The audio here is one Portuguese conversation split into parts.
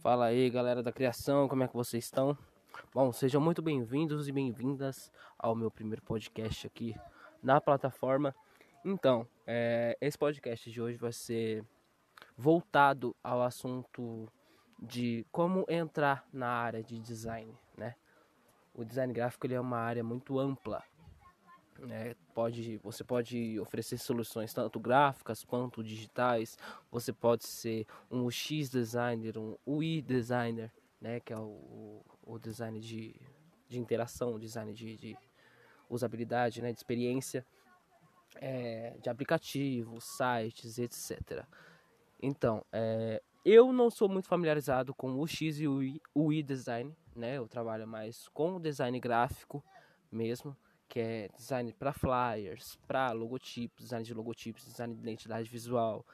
Fala aí, galera da criação, como é que vocês estão? Bom, sejam muito bem-vindos e bem-vindas ao meu primeiro podcast aqui na plataforma. Então, é, esse podcast de hoje vai ser voltado ao assunto de como entrar na área de design, né? O design gráfico ele é uma área muito ampla. Né? Pode, você pode oferecer soluções tanto gráficas quanto digitais. Você pode ser um UX designer, um UI designer, né? que é o, o design de, de interação, design de, de usabilidade, né? de experiência, é, de aplicativos, sites, etc. Então, é, eu não sou muito familiarizado com o X e o UI design, né? Eu trabalho mais com o design gráfico mesmo, que é design para flyers, para logotipos, design de logotipos, design de identidade visual,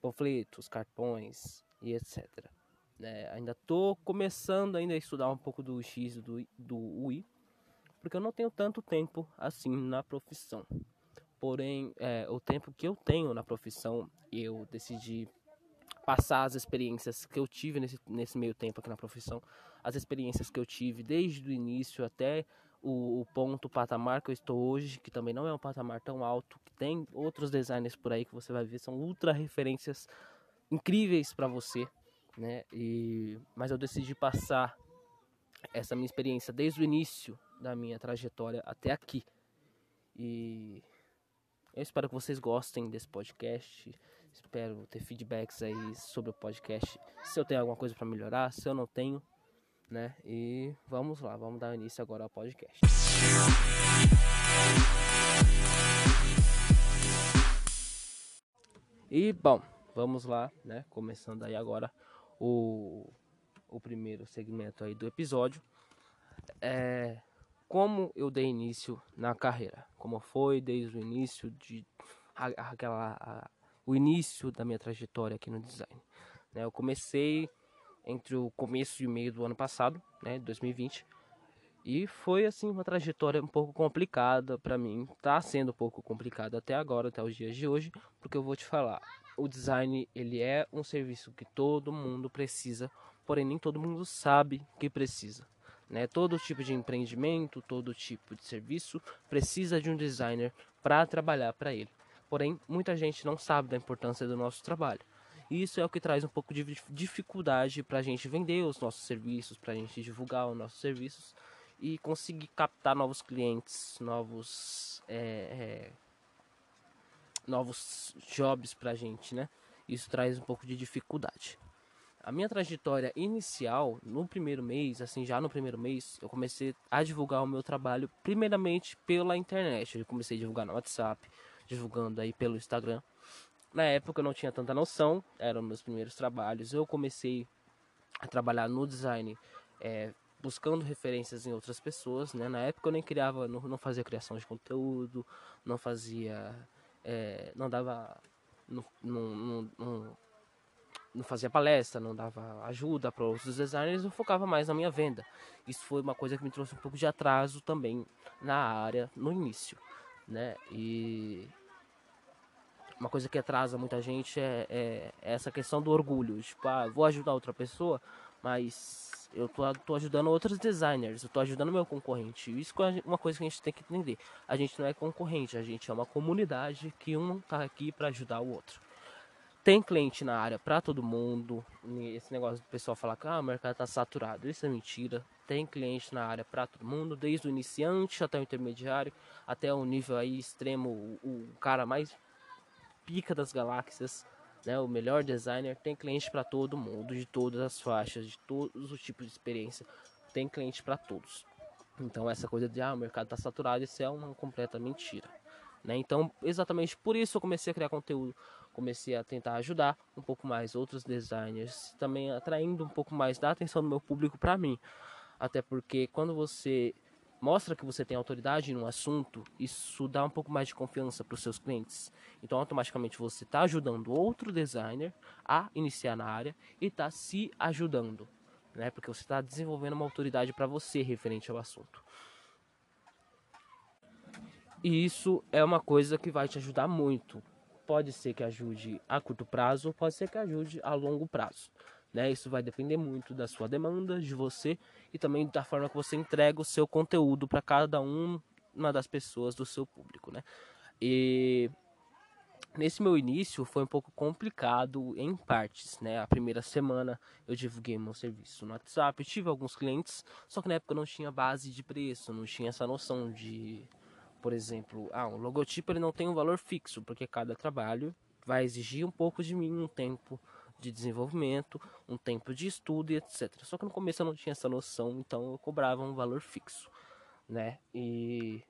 panfletos, cartões e etc. Né? Ainda tô começando ainda a estudar um pouco do X e do, do UI, porque eu não tenho tanto tempo assim na profissão. Porém, é, o tempo que eu tenho na profissão, eu decidi passar as experiências que eu tive nesse, nesse meio tempo aqui na profissão, as experiências que eu tive desde o início até o, o, ponto, o patamar que eu estou hoje, que também não é um patamar tão alto, que tem outros designers por aí que você vai ver, são ultra referências incríveis para você, né? E, mas eu decidi passar essa minha experiência desde o início da minha trajetória até aqui. E eu espero que vocês gostem desse podcast. Espero ter feedbacks aí sobre o podcast. Se eu tenho alguma coisa para melhorar, se eu não tenho, né? E vamos lá, vamos dar início agora ao podcast. E bom, vamos lá, né? Começando aí agora o, o primeiro segmento aí do episódio. É, como eu dei início na carreira, como foi desde o início de aquela a, o início da minha trajetória aqui no design. Né? Eu comecei entre o começo e o meio do ano passado, né, 2020, e foi assim uma trajetória um pouco complicada para mim. Tá sendo um pouco complicado até agora, até os dias de hoje, porque eu vou te falar, o design ele é um serviço que todo mundo precisa, porém nem todo mundo sabe que precisa. Né? Todo tipo de empreendimento, todo tipo de serviço precisa de um designer para trabalhar para ele. Porém, muita gente não sabe da importância do nosso trabalho. E isso é o que traz um pouco de dificuldade para a gente vender os nossos serviços, para a gente divulgar os nossos serviços e conseguir captar novos clientes, novos é, é, novos jobs para a gente, né? Isso traz um pouco de dificuldade. A minha trajetória inicial, no primeiro mês, assim, já no primeiro mês, eu comecei a divulgar o meu trabalho primeiramente pela internet. Eu comecei a divulgar no WhatsApp, divulgando aí pelo Instagram. Na época eu não tinha tanta noção, eram meus primeiros trabalhos. Eu comecei a trabalhar no design é, buscando referências em outras pessoas, né? Na época eu nem criava, não, não fazia criação de conteúdo, não fazia, é, não dava, não, não, não, não fazia palestra, não dava ajuda para outros designers, eu focava mais na minha venda. Isso foi uma coisa que me trouxe um pouco de atraso também na área no início, né? E uma coisa que atrasa muita gente é, é, essa questão do orgulho. Tipo, ah, vou ajudar outra pessoa, mas eu tô, tô ajudando outros designers, eu tô ajudando meu concorrente. Isso é uma coisa que a gente tem que entender. A gente não é concorrente, a gente é uma comunidade que um tá aqui para ajudar o outro. Tem cliente na área para todo mundo. Esse negócio do pessoal falar que ah, o mercado tá saturado, isso é mentira. Tem cliente na área para todo mundo, desde o iniciante até o intermediário, até o nível aí extremo, o, o cara mais pica das galáxias, né, o melhor designer, tem cliente para todo mundo, de todas as faixas, de todos os tipos de experiência, tem cliente para todos. Então essa coisa de ah, o mercado está saturado, isso é uma completa mentira. Né? Então, exatamente por isso eu comecei a criar conteúdo, comecei a tentar ajudar um pouco mais outros designers, também atraindo um pouco mais da atenção do meu público para mim. Até porque quando você mostra que você tem autoridade no assunto, isso dá um pouco mais de confiança para os seus clientes. Então, automaticamente você está ajudando outro designer a iniciar na área e está se ajudando, né? Porque você está desenvolvendo uma autoridade para você referente ao assunto. E isso é uma coisa que vai te ajudar muito. Pode ser que ajude a curto prazo, pode ser que ajude a longo prazo. Né? Isso vai depender muito da sua demanda, de você e também da forma que você entrega o seu conteúdo para cada um, uma das pessoas do seu público. Né? E Nesse meu início foi um pouco complicado em partes, né? A primeira semana eu divulguei meu serviço no WhatsApp, tive alguns clientes, só que na época eu não tinha base de preço, não tinha essa noção de, por exemplo, ah, um logotipo ele não tem um valor fixo, porque cada trabalho vai exigir um pouco de mim, um tempo de desenvolvimento, um tempo de estudo e etc. Só que no começo eu não tinha essa noção, então eu cobrava um valor fixo, né? E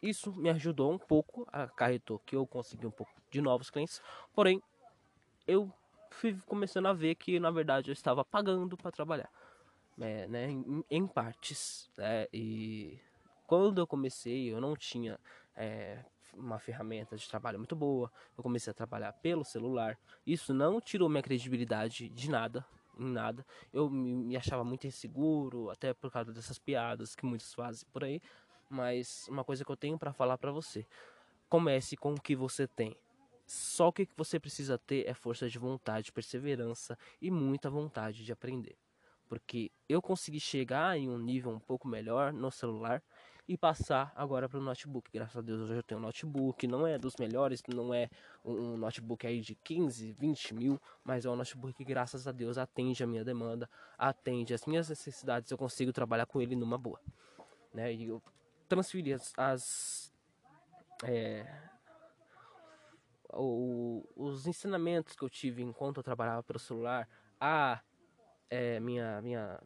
isso me ajudou um pouco, acarretou que eu consegui um pouco de novos clientes, porém eu fui começando a ver que na verdade eu estava pagando para trabalhar, é, né, em, em partes, né, e quando eu comecei eu não tinha é, uma ferramenta de trabalho muito boa, eu comecei a trabalhar pelo celular, isso não tirou minha credibilidade de nada, em nada, eu me, me achava muito inseguro, até por causa dessas piadas que muitos fazem por aí, mas uma coisa que eu tenho para falar para você: comece com o que você tem. Só o que você precisa ter é força de vontade, perseverança e muita vontade de aprender. Porque eu consegui chegar em um nível um pouco melhor no celular e passar agora para o notebook. Graças a Deus eu tenho um notebook, não é dos melhores, não é um notebook aí de 15, 20 mil, mas é um notebook que graças a Deus atende a minha demanda, atende as minhas necessidades, eu consigo trabalhar com ele numa boa. Né? E eu transferir as, as é, o, os ensinamentos que eu tive enquanto eu trabalhava pelo celular a é, minha minha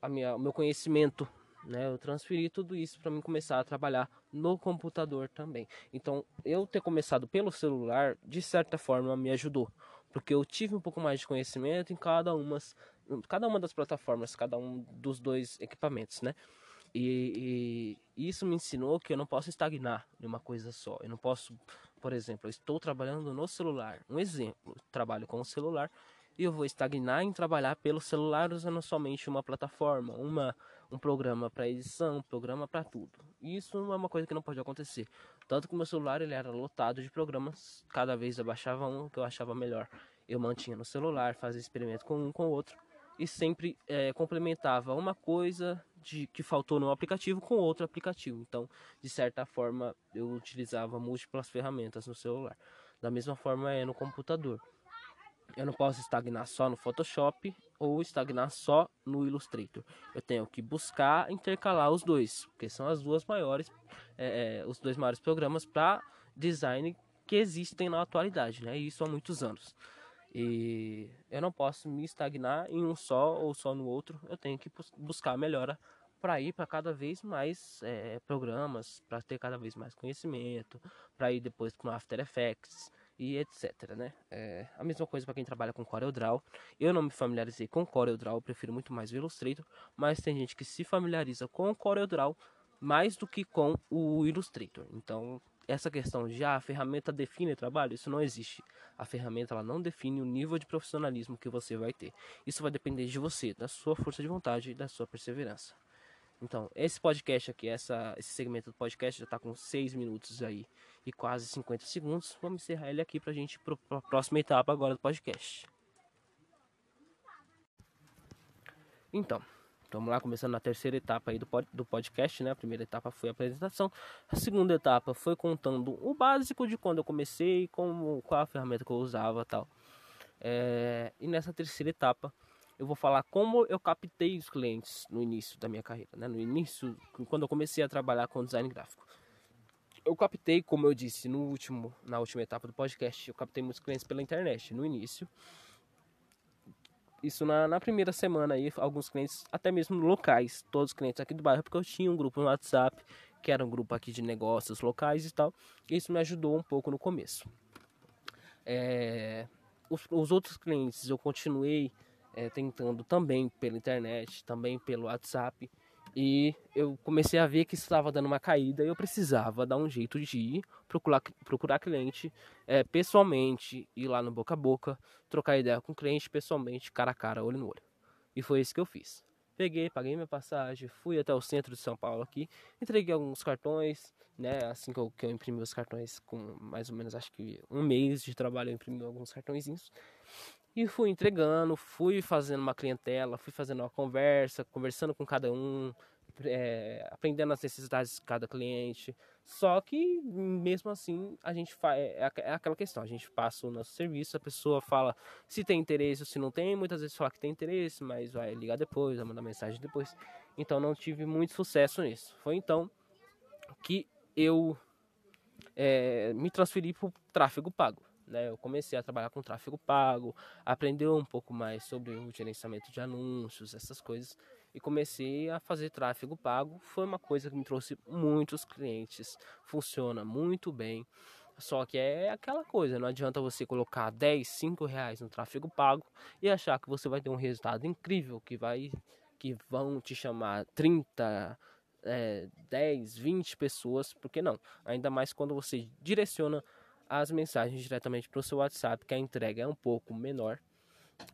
a minha o meu conhecimento né eu transferi tudo isso para mim começar a trabalhar no computador também então eu ter começado pelo celular de certa forma me ajudou porque eu tive um pouco mais de conhecimento em cada umas cada uma das plataformas, cada um dos dois equipamentos, né? E, e, isso me ensinou que eu não posso estagnar em uma coisa só. Eu não posso, por exemplo, eu estou trabalhando no celular. Um exemplo, trabalho com o celular e eu vou estagnar em trabalhar pelo celular usando somente uma plataforma, uma, um programa para edição, um programa para tudo. Isso é uma coisa que não pode acontecer. Tanto que meu celular ele era lotado de programas, cada vez eu baixava um que eu achava melhor. Eu mantinha no celular, fazia experimento com um com o outro e sempre é, complementava uma coisa de que faltou no aplicativo com outro aplicativo. Então, de certa forma, eu utilizava múltiplas ferramentas no celular. Da mesma forma é no computador. Eu não posso estagnar só no Photoshop ou estagnar só no Illustrator. Eu tenho que buscar intercalar os dois, porque são as duas maiores, é, é, os dois maiores programas para design que existem na atualidade, né? Isso há muitos anos. E eu não posso me estagnar em um só ou só no outro. Eu tenho que buscar melhora para ir para cada vez mais é, programas, para ter cada vez mais conhecimento, para ir depois com After Effects e etc, né? É, a mesma coisa para quem trabalha com CorelDRAW. Eu não me familiarizei com CorelDRAW, prefiro muito mais o Illustrator, mas tem gente que se familiariza com o CorelDRAW mais do que com o Illustrator. Então, essa questão de ah, a ferramenta define o trabalho, isso não existe. A ferramenta ela não define o nível de profissionalismo que você vai ter. Isso vai depender de você, da sua força de vontade e da sua perseverança. Então, esse podcast aqui, essa, esse segmento do podcast já está com 6 minutos aí e quase 50 segundos. Vamos encerrar ele aqui para a gente ir para a próxima etapa agora do podcast. Então, Vamos lá, começando na terceira etapa aí do, do podcast, né? A primeira etapa foi a apresentação. A segunda etapa foi contando o básico de quando eu comecei, como, qual a ferramenta que eu usava tal. É, e nessa terceira etapa eu vou falar como eu captei os clientes no início da minha carreira, né? No início, quando eu comecei a trabalhar com design gráfico. Eu captei, como eu disse no último, na última etapa do podcast, eu captei muitos clientes pela internet no início isso na, na, primeira semana aí, alguns clientes, até mesmo locais, todos os clientes aqui do bairro, porque eu tinha um grupo no WhatsApp, que era um grupo aqui de negócios locais e tal, e isso me ajudou um pouco no começo. É, os, os, outros clientes eu continuei é, tentando também pela internet, também pelo WhatsApp, e eu comecei a ver que estava dando uma caída e eu precisava dar um jeito de ir procurar, procurar cliente é, pessoalmente, ir lá no boca a boca, trocar ideia com o cliente pessoalmente, cara a cara, olho no olho. E foi isso que eu fiz. Peguei, paguei minha passagem, fui até o centro de São Paulo aqui, entreguei alguns cartões, né? Assim que eu, que eu imprimi os cartões com mais ou menos acho que um mês de trabalho eu imprimi alguns cartõezinhos. E fui entregando, fui fazendo uma clientela, fui fazendo uma conversa, conversando com cada um, é, aprendendo as necessidades de cada cliente. Só que mesmo assim a gente faz é, é aquela questão, a gente passa o nosso serviço, a pessoa fala se tem interesse ou se não tem, muitas vezes fala que tem interesse, mas vai ligar depois, vai mandar mensagem depois. Então não tive muito sucesso nisso. Foi então que eu é, me transferi para o tráfego pago. Né? Eu comecei a trabalhar com tráfego pago, aprender um pouco mais sobre o gerenciamento de anúncios, essas coisas e comecei a fazer tráfego pago. Foi uma coisa que me trouxe muitos clientes, funciona muito bem. Só que é aquela coisa, não adianta você colocar 10, 5 reais no tráfego pago e achar que você vai ter um resultado incrível, que vai que vão te chamar 30, é, 10, 20 pessoas, porque não? Ainda mais quando você direciona as mensagens diretamente para o seu WhatsApp, que a entrega é um pouco menor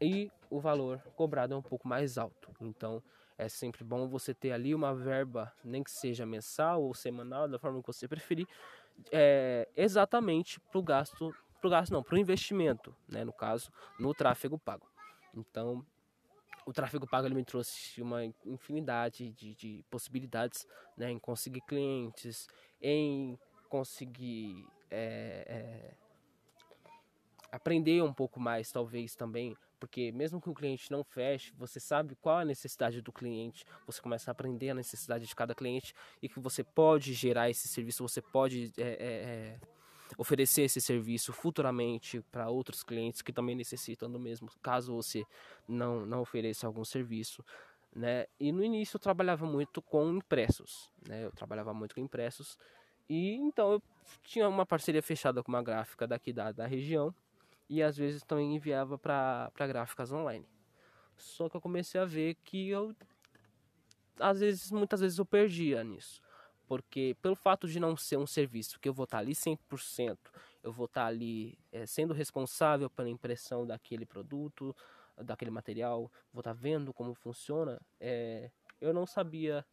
e o valor cobrado é um pouco mais alto. Então, é sempre bom você ter ali uma verba, nem que seja mensal ou semanal, da forma que você preferir, é, exatamente para o gasto, para o gasto não, para o investimento, né, no caso, no tráfego pago. Então, o tráfego pago ele me trouxe uma infinidade de, de possibilidades né, em conseguir clientes, em conseguir é, é, aprender um pouco mais, talvez também porque mesmo que o cliente não feche, você sabe qual a necessidade do cliente, você começa a aprender a necessidade de cada cliente e que você pode gerar esse serviço, você pode é, é, é oferecer esse serviço futuramente para outros clientes que também necessitam do mesmo, caso você não, não ofereça algum serviço. Né? E no início eu trabalhava muito com impressos, né? eu trabalhava muito com impressos e então eu tinha uma parceria fechada com uma gráfica daqui da, da região e às vezes também enviava para gráficas online. Só que eu comecei a ver que eu às vezes, muitas vezes eu perdia nisso. Porque pelo fato de não ser um serviço que eu vou estar ali 100%, eu vou estar ali é, sendo responsável pela impressão daquele produto, daquele material, vou estar vendo como funciona, é, eu não sabia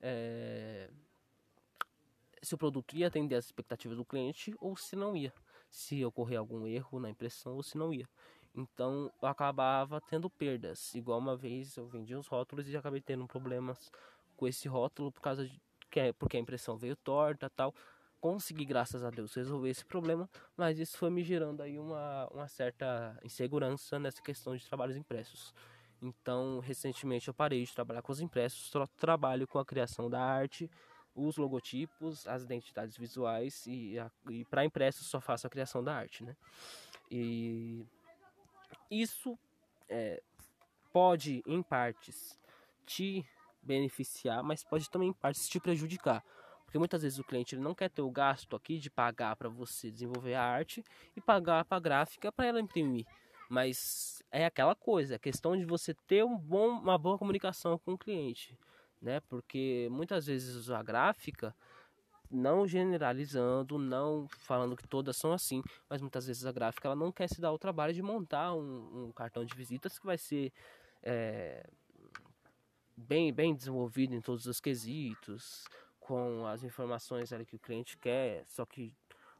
é, se o produto ia atender as expectativas do cliente ou se não ia se ocorrer algum erro na impressão ou se não ia. Então eu acabava tendo perdas. Igual uma vez eu vendi uns rótulos e acabei tendo problemas com esse rótulo por causa de que é, porque a impressão veio torta tal. Consegui, graças a Deus, resolver esse problema, mas isso foi me gerando aí uma, uma certa insegurança nessa questão de trabalhos impressos. Então, recentemente eu parei de trabalhar com os impressos, só trabalho com a criação da arte os logotipos, as identidades visuais e, e para impresso só faço a criação da arte, né? E isso é, pode em partes te beneficiar, mas pode também em partes te prejudicar. Porque muitas vezes o cliente ele não quer ter o gasto aqui de pagar para você desenvolver a arte e pagar para a gráfica para ela imprimir. Mas é aquela coisa, é questão de você ter um bom, uma boa comunicação com o cliente né? Porque muitas vezes a gráfica, não generalizando, não falando que todas são assim, mas muitas vezes a gráfica ela não quer se dar o trabalho de montar um, um cartão de visitas que vai ser é, bem, bem desenvolvido em todos os quesitos, com as informações ali que o cliente quer, só que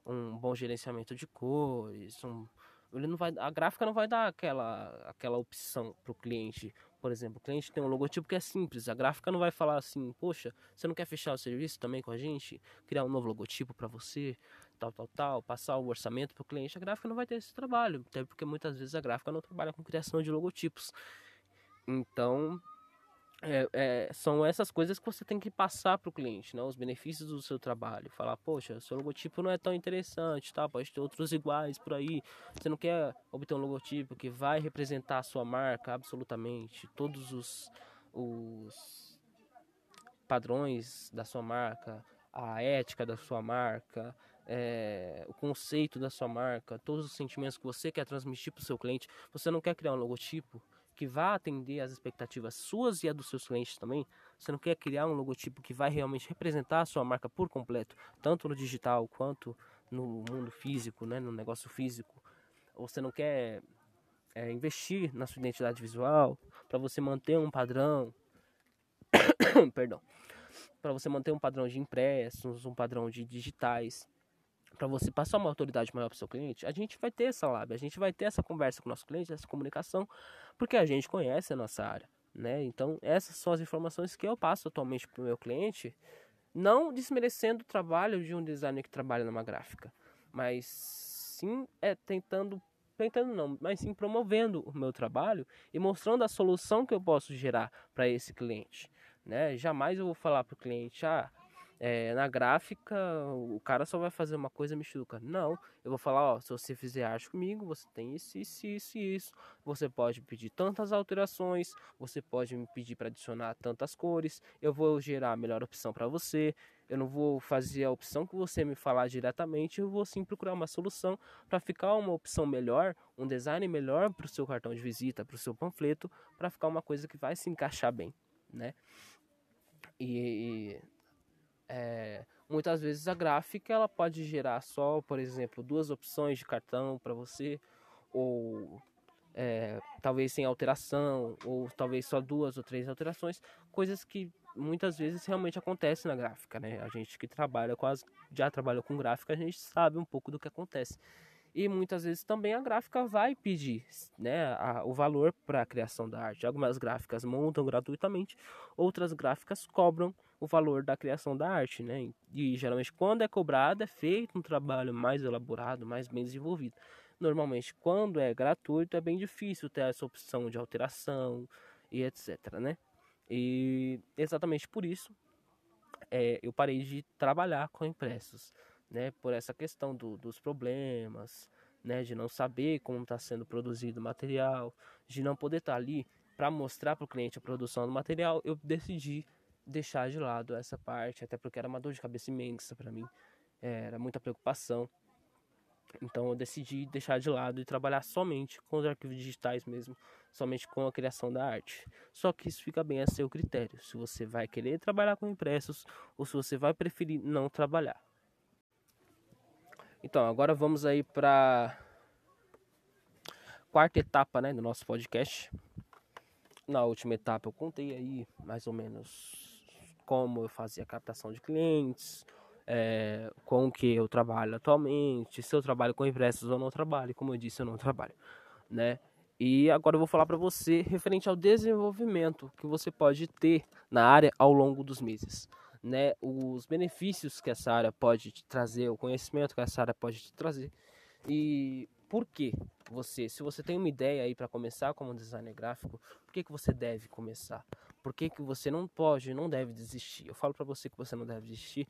um bom gerenciamento de cores, um, ele não vai, a gráfica não vai dar aquela, aquela opção para o cliente por exemplo, o cliente tem um logotipo que é simples, a gráfica não vai falar assim, poxa, você não quer fechar o serviço também com a gente, criar um novo logotipo para você, tal, tal, tal, passar o orçamento para o cliente, a gráfica não vai ter esse trabalho, até porque muitas vezes a gráfica não trabalha com criação de logotipos. Então, é, é, são essas coisas que você tem que passar para o cliente, né? os benefícios do seu trabalho. Falar, poxa, seu logotipo não é tão interessante, tá? pode ter outros iguais por aí. Você não quer obter um logotipo que vai representar a sua marca absolutamente, todos os, os padrões da sua marca, a ética da sua marca, é, o conceito da sua marca, todos os sentimentos que você quer transmitir para o seu cliente. Você não quer criar um logotipo que vá atender às expectativas suas e a dos seus clientes também. Você não quer criar um logotipo que vai realmente representar a sua marca por completo, tanto no digital quanto no mundo físico, né, no negócio físico. Ou você não quer é, investir na sua identidade visual para você manter um padrão perdão, para você manter um padrão de impressos, um padrão de digitais, para você passar uma autoridade maior para o seu cliente, a gente vai ter essa lábia, a gente vai ter essa conversa com o nosso cliente, essa comunicação, porque a gente conhece a nossa área, né? Então, essas são as informações que eu passo atualmente para o meu cliente, não desmerecendo o trabalho de um designer que trabalha numa gráfica, mas sim é tentando tentando não, mas sim promovendo o meu trabalho e mostrando a solução que eu posso gerar para esse cliente. Né? Jamais eu vou falar para o cliente, ah, é, na gráfica o cara só vai fazer uma coisa mexuca. Não, eu vou falar, ó, se você fizer arte comigo, você tem isso, isso, isso e isso. Você pode pedir tantas alterações, você pode me pedir para adicionar tantas cores, eu vou gerar a melhor opção para você. Eu não vou fazer a opção que você me falar diretamente, eu vou sim procurar uma solução para ficar uma opção melhor, um design melhor para o seu cartão de visita, para o seu panfleto, para ficar uma coisa que vai se encaixar bem, né? E, é, muitas vezes a gráfica ela pode gerar só, por exemplo, duas opções de cartão para você, ou é, talvez sem alteração, ou talvez só duas ou três alterações, coisas que muitas vezes realmente acontecem na gráfica, né? A gente que trabalha quase já trabalhou com gráfica, a gente sabe um pouco do que acontece. E muitas vezes também a gráfica vai pedir né, a, o valor para a criação da arte. Algumas gráficas montam gratuitamente, outras gráficas cobram o valor da criação da arte. Né? E geralmente, quando é cobrado, é feito um trabalho mais elaborado, mais bem desenvolvido. Normalmente, quando é gratuito, é bem difícil ter essa opção de alteração e etc. Né? E exatamente por isso é, eu parei de trabalhar com impressos né, por essa questão do, dos problemas, né, de não saber como está sendo produzido o material, de não poder estar tá ali para mostrar para o cliente a produção do material, eu decidi deixar de lado essa parte, até porque era uma dor de cabeça imensa para mim, era muita preocupação. Então eu decidi deixar de lado e trabalhar somente com os arquivos digitais mesmo, somente com a criação da arte. Só que isso fica bem a seu critério, se você vai querer trabalhar com impressos ou se você vai preferir não trabalhar. Então, agora vamos aí para quarta etapa, né, do nosso podcast. Na última etapa eu contei aí mais ou menos como eu fazia captação de clientes, é, com que eu trabalho atualmente, se eu trabalho com impressos ou não trabalho, como eu disse, eu não trabalho, né? E agora eu vou falar para você referente ao desenvolvimento que você pode ter na área ao longo dos meses né, os benefícios que essa área pode te trazer, o conhecimento que essa área pode te trazer. E por que você, se você tem uma ideia aí para começar como designer gráfico, por que, que você deve começar? Por que, que você não pode, não deve desistir? Eu falo para você que você não deve desistir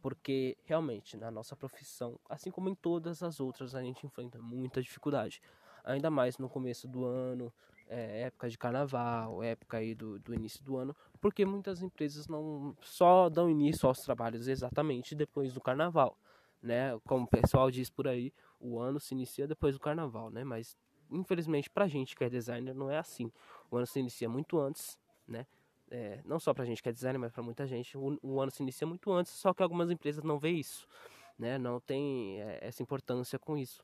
porque realmente na nossa profissão, assim como em todas as outras, a gente enfrenta muita dificuldade. Ainda mais no começo do ano, é, época de carnaval, época aí do, do início do ano, porque muitas empresas não só dão início aos trabalhos exatamente depois do carnaval, né? Como o pessoal diz por aí, o ano se inicia depois do carnaval, né? Mas infelizmente pra gente que é designer não é assim. O ano se inicia muito antes, né? É, não só pra gente que é designer, mas pra muita gente, o, o, ano se inicia muito antes, só que algumas empresas não vê isso, né? Não tem é, essa importância com isso.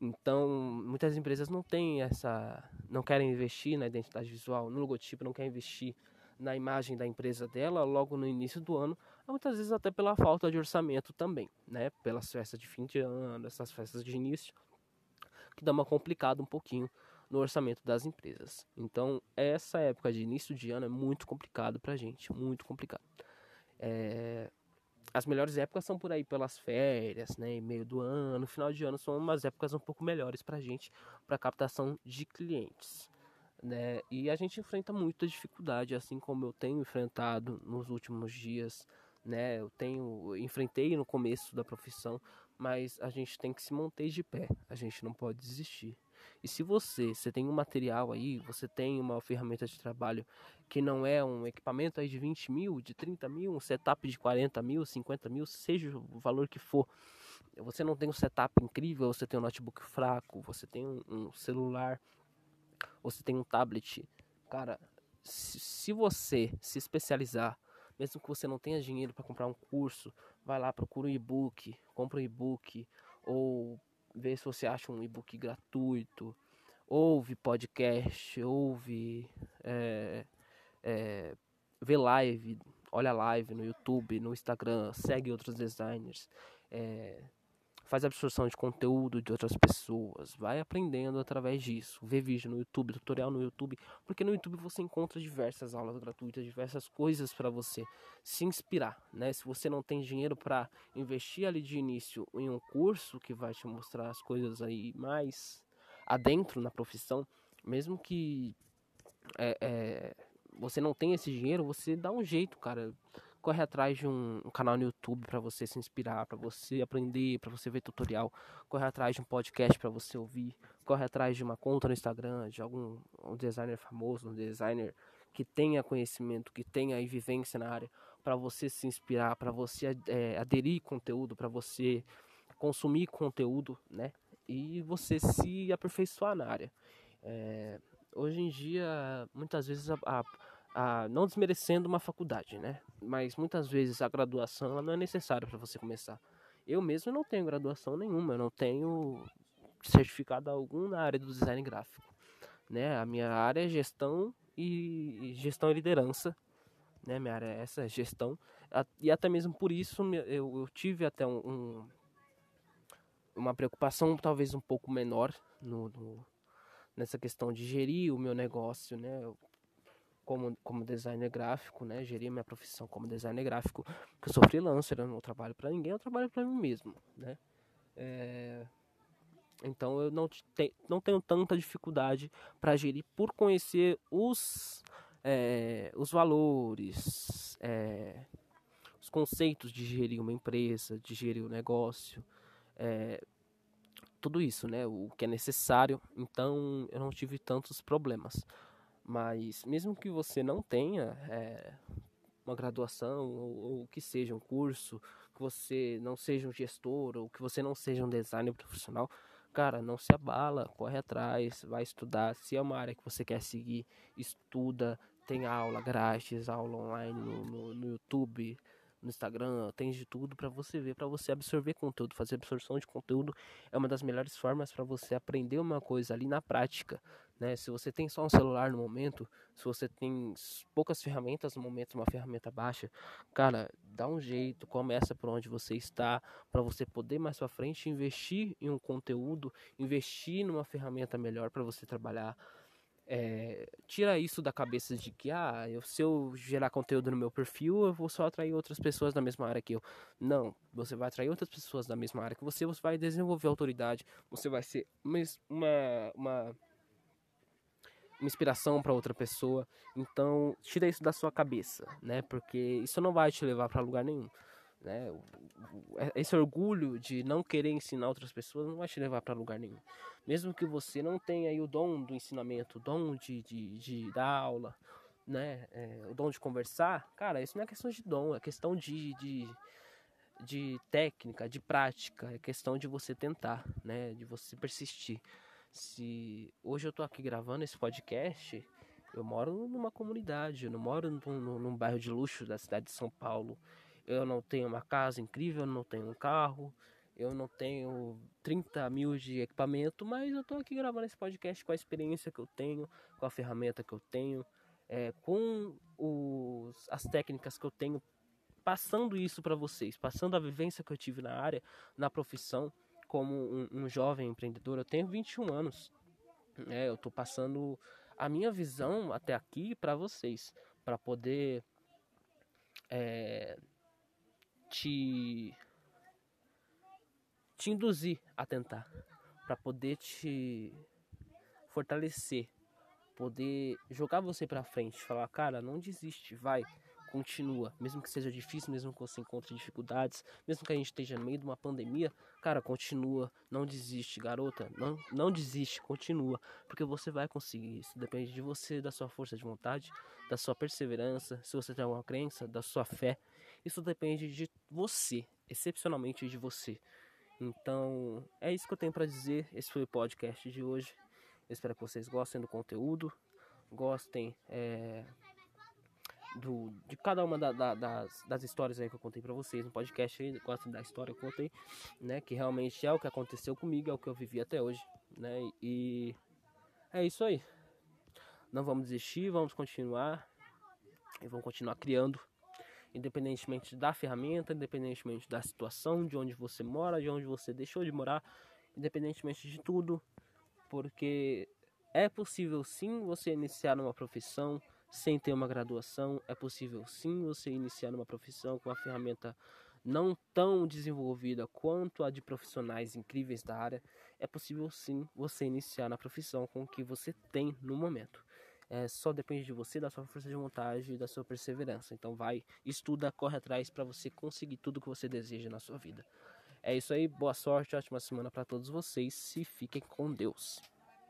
Então, muitas empresas não têm essa, não querem investir na identidade visual, no logotipo, não querem investir na imagem da empresa dela logo no início do ano, muitas vezes até pela falta de orçamento também, né? Pelas festas de fim de ano, essas festas de início, que dá uma complicada um pouquinho no orçamento das empresas. Então, essa época de início de ano é muito complicado pra gente, muito complicado. É, as melhores épocas são por aí pelas férias, né, meio do ano, final de ano são umas épocas um pouco melhores pra gente, para captação de clientes, né? E a gente enfrenta muita dificuldade, assim como eu tenho enfrentado nos últimos dias, né? Eu tenho enfrentei no começo da profissão, mas a gente tem que se manter de pé, a gente não pode desistir. E se você, você tem um material aí, você tem uma ferramenta de trabalho que não é um equipamento aí de 20 mil, de 30 mil, um setup de 40 mil, 50 mil, seja o valor que for, você não tem um setup incrível, você tem um notebook fraco, você tem um, um celular, você tem um tablet, cara, se, se você se especializar, mesmo que você não tenha dinheiro para comprar um curso, vai lá, procura um e-book, compra um e-book, ou vê se você acha um e-book gratuito, ouve podcast, ouve é, é, vê live, olha live no YouTube, no Instagram, segue outros designers, é, faz absorção de conteúdo de outras pessoas, vai aprendendo através disso, vê vídeo no YouTube, tutorial no YouTube, porque no YouTube você encontra diversas aulas gratuitas, diversas coisas para você se inspirar, né? Se você não tem dinheiro para investir ali de início em um curso que vai te mostrar as coisas aí mais adentro na profissão, mesmo que é, é, você não tenha esse dinheiro, você dá um jeito, cara corre atrás de um, um canal no YouTube para você se inspirar, para você aprender, para você ver tutorial, corre atrás de um podcast para você ouvir, corre atrás de uma conta no Instagram, de algum um designer famoso, um designer que tenha conhecimento, que tenha vivência na área, para você se inspirar, para você é, aderir conteúdo, para você consumir conteúdo, né? E você se aperfeiçoar na área. É, hoje em dia, muitas vezes a, a a, não desmerecendo uma faculdade, né? Mas muitas vezes a graduação ela não é necessária para você começar. Eu mesmo não tenho graduação nenhuma, eu não tenho certificado algum na área do design gráfico, né? A minha área é gestão e gestão e liderança, né? Minha área é essa, gestão. E até mesmo por isso eu, tive até um, um, uma preocupação talvez um pouco menor no, no, nessa questão de gerir o meu negócio, né? Como, como designer gráfico, né? Gerir minha profissão como designer gráfico, porque eu sou freelancer, eu não trabalho para ninguém, eu trabalho para mim mesmo, né? É... Então eu não, te, não tenho tanta dificuldade para gerir por conhecer os, é, os valores, é, os conceitos de gerir uma empresa, de gerir um negócio, tudo isso, né? O que é necessário. Então eu não tive tantos problemas. Mas mesmo que você não tenha é, uma graduação ou, ou, que seja um curso, que você não seja um gestor ou que você não seja um designer profissional, cara, não se abala, corre atrás, vai estudar. Se é uma área que você quer seguir, estuda, tem aula grátis, aula online no, no, no YouTube, no Instagram, tem de tudo para você ver, para você absorver conteúdo, fazer absorção de conteúdo é uma das melhores formas para você aprender uma coisa ali na prática, né? Se você tem só um celular no momento, se você tem poucas ferramentas no momento, uma ferramenta baixa, cara, dá um jeito, começa por onde você está, para você poder mais para frente investir em um conteúdo, investir numa ferramenta melhor para você trabalhar é, tira isso da cabeça de que, ah, eu, se eu gerar conteúdo no meu perfil, eu vou só atrair outras pessoas da mesma área que eu. Não, você vai atrair outras pessoas da mesma área que você, você vai desenvolver autoridade, você vai ser uma, uma, uma, inspiração para outra pessoa. Então, tira isso da sua cabeça, né? Porque isso não vai te levar para lugar nenhum. Né? Esse orgulho de não querer ensinar outras pessoas não vai te levar para lugar nenhum. Mesmo que você não tenha aí o dom do ensinamento, o dom de, de, de dar aula, né? É, o dom de conversar, cara, isso não é questão de dom, é questão de, de, de técnica, de prática, é questão de você tentar, né? De você persistir. Se hoje eu tô aqui gravando esse podcast, eu moro numa comunidade, eu não moro num, num bairro de luxo da cidade de São Paulo. Eu não tenho uma casa incrível, eu não tenho um carro, eu não tenho 30 mil de equipamento, mas eu estou aqui gravando esse podcast com a experiência que eu tenho, com a ferramenta que eu tenho, é, com os, as técnicas que eu tenho, passando isso para vocês, passando a vivência que eu tive na área, na profissão, como um, um jovem empreendedor. Eu tenho 21 anos, é, eu estou passando a minha visão até aqui para vocês, para poder é, te te induzir a tentar, para poder te fortalecer, poder jogar você para frente, falar, cara, não desiste, vai, continua, mesmo que seja difícil, mesmo que você encontre dificuldades, mesmo que a gente esteja no meio de uma pandemia, cara, continua, não desiste, garota, não, não desiste, continua, porque você vai conseguir. Isso depende de você, da sua força de vontade, da sua perseverança, se você tem alguma crença, da sua fé. Isso depende de você, excepcionalmente de você. Então, é isso que eu tenho para dizer. Esse foi o podcast de hoje. Eu espero que vocês gostem do conteúdo, gostem é, do, de cada uma da, da, das, das histórias aí que eu contei para vocês no podcast. Aí, gostem da história que eu contei, né? Que realmente é o que aconteceu comigo, é o que eu vivi até hoje, né? E é isso aí. Não vamos desistir, vamos continuar e vão continuar criando, independentemente da ferramenta, independentemente da situação, de onde você mora, de onde você deixou de morar, independentemente de tudo, porque é possível sim você iniciar uma profissão sem ter uma graduação, é possível sim você iniciar uma profissão com uma ferramenta não tão desenvolvida quanto a de profissionais incríveis da área, é possível sim você iniciar na profissão com o que você tem no momento. É, só depende de você, da sua força de vontade e da sua perseverança. Então vai, estuda, corre atrás para você conseguir tudo que você deseja na sua vida. É isso aí, boa sorte, ótima semana para todos vocês. Se fiquem com Deus.